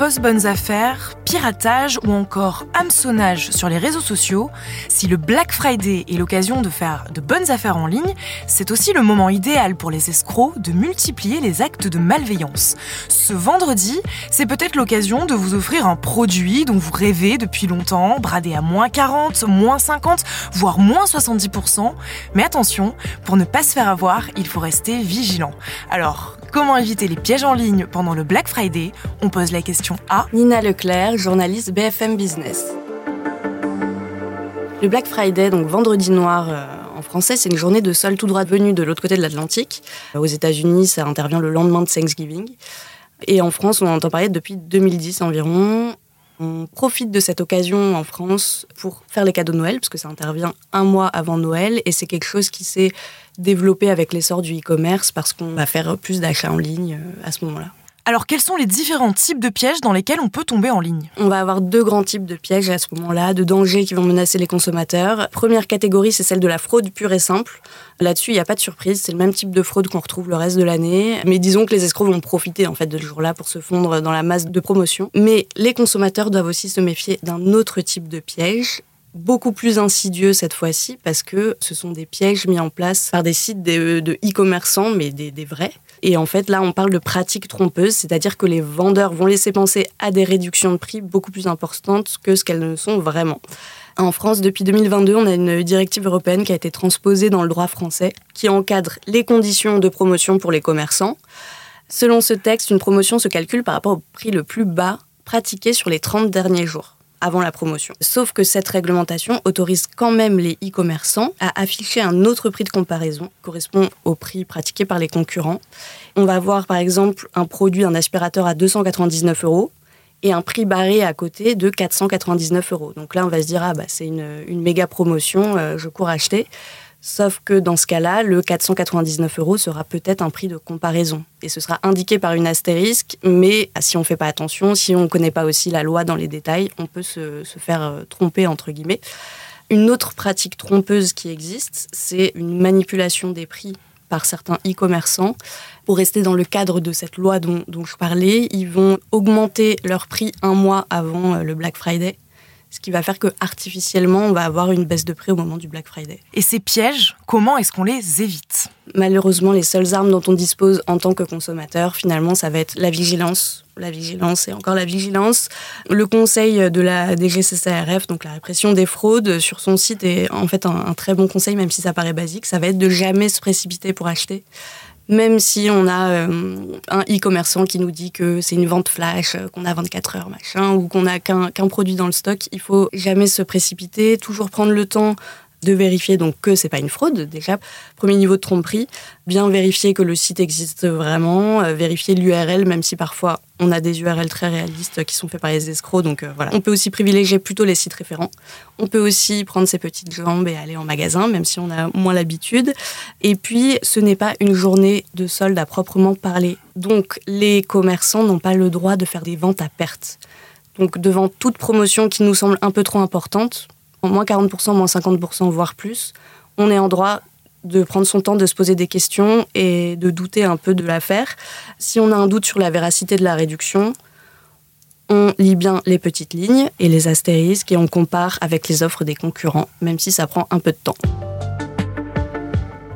fausses bonnes affaires, piratage ou encore hameçonnage sur les réseaux sociaux, si le Black Friday est l'occasion de faire de bonnes affaires en ligne, c'est aussi le moment idéal pour les escrocs de multiplier les actes de malveillance. Ce vendredi, c'est peut-être l'occasion de vous offrir un produit dont vous rêvez depuis longtemps, bradé à moins 40, moins 50, voire moins 70%. Mais attention, pour ne pas se faire avoir, il faut rester vigilant. Alors, comment éviter les pièges en ligne pendant le Black Friday? On pose la question à Nina Leclerc, journaliste BFM Business. Le Black Friday, donc vendredi noir euh, en français, c'est une journée de sol tout droit venue de l'autre côté de l'Atlantique. Aux États-Unis, ça intervient le lendemain de Thanksgiving. Et en France, on en entend parler depuis 2010 environ. On profite de cette occasion en France pour faire les cadeaux de Noël, parce que ça intervient un mois avant Noël, et c'est quelque chose qui s'est développé avec l'essor du e-commerce, parce qu'on va faire plus d'achats en ligne euh, à ce moment-là. Alors quels sont les différents types de pièges dans lesquels on peut tomber en ligne On va avoir deux grands types de pièges à ce moment-là, de dangers qui vont menacer les consommateurs. Première catégorie, c'est celle de la fraude pure et simple. Là-dessus, il n'y a pas de surprise, c'est le même type de fraude qu'on retrouve le reste de l'année. Mais disons que les escrocs vont profiter en fait de ce jour-là pour se fondre dans la masse de promotion. Mais les consommateurs doivent aussi se méfier d'un autre type de piège beaucoup plus insidieux cette fois-ci parce que ce sont des pièges mis en place par des sites de e-commerçants, mais des, des, vrais. Et en fait, là, on parle de pratiques trompeuses, c'est-à-dire que les vendeurs vont laisser penser à des réductions de prix beaucoup plus importantes que ce qu'elles ne sont vraiment. En France, depuis 2022, on a une directive européenne qui a été transposée dans le droit français qui encadre les conditions de promotion pour les commerçants. Selon ce texte, une promotion se calcule par rapport au prix le plus bas pratiqué sur les 30 derniers jours avant la promotion. Sauf que cette réglementation autorise quand même les e-commerçants à afficher un autre prix de comparaison qui correspond au prix pratiqué par les concurrents. On va voir par exemple un produit, un aspirateur à 299 euros et un prix barré à côté de 499 euros. Donc là, on va se dire, ah bah c'est une, une méga promotion, euh, je cours acheter. Sauf que dans ce cas-là, le 499 euros sera peut-être un prix de comparaison. Et ce sera indiqué par une astérisque, mais si on ne fait pas attention, si on ne connaît pas aussi la loi dans les détails, on peut se, se faire euh, tromper, entre guillemets. Une autre pratique trompeuse qui existe, c'est une manipulation des prix par certains e-commerçants. Pour rester dans le cadre de cette loi dont, dont je parlais, ils vont augmenter leur prix un mois avant euh, le Black Friday ce qui va faire que artificiellement on va avoir une baisse de prix au moment du Black Friday. Et ces pièges, comment est-ce qu'on les évite? Malheureusement, les seules armes dont on dispose en tant que consommateur, finalement, ça va être la vigilance. La vigilance et encore la vigilance. Le conseil de la DGCCRF, donc la répression des fraudes, sur son site est en fait un, un très bon conseil, même si ça paraît basique. Ça va être de jamais se précipiter pour acheter même si on a euh, un e-commerçant qui nous dit que c'est une vente flash, euh, qu'on a 24 heures, machin, ou qu'on n'a qu'un produit dans le stock, il faut jamais se précipiter, toujours prendre le temps de vérifier donc que c'est pas une fraude déjà premier niveau de tromperie bien vérifier que le site existe vraiment euh, vérifier l'URL même si parfois on a des URL très réalistes qui sont faits par les escrocs donc euh, voilà. On peut aussi privilégier plutôt les sites référents. On peut aussi prendre ses petites jambes et aller en magasin même si on a moins l'habitude. Et puis ce n'est pas une journée de solde à proprement parler. Donc les commerçants n'ont pas le droit de faire des ventes à perte. Donc devant toute promotion qui nous semble un peu trop importante moins 40%, moins 50%, voire plus, on est en droit de prendre son temps de se poser des questions et de douter un peu de l'affaire. Si on a un doute sur la véracité de la réduction, on lit bien les petites lignes et les astérisques et on compare avec les offres des concurrents, même si ça prend un peu de temps.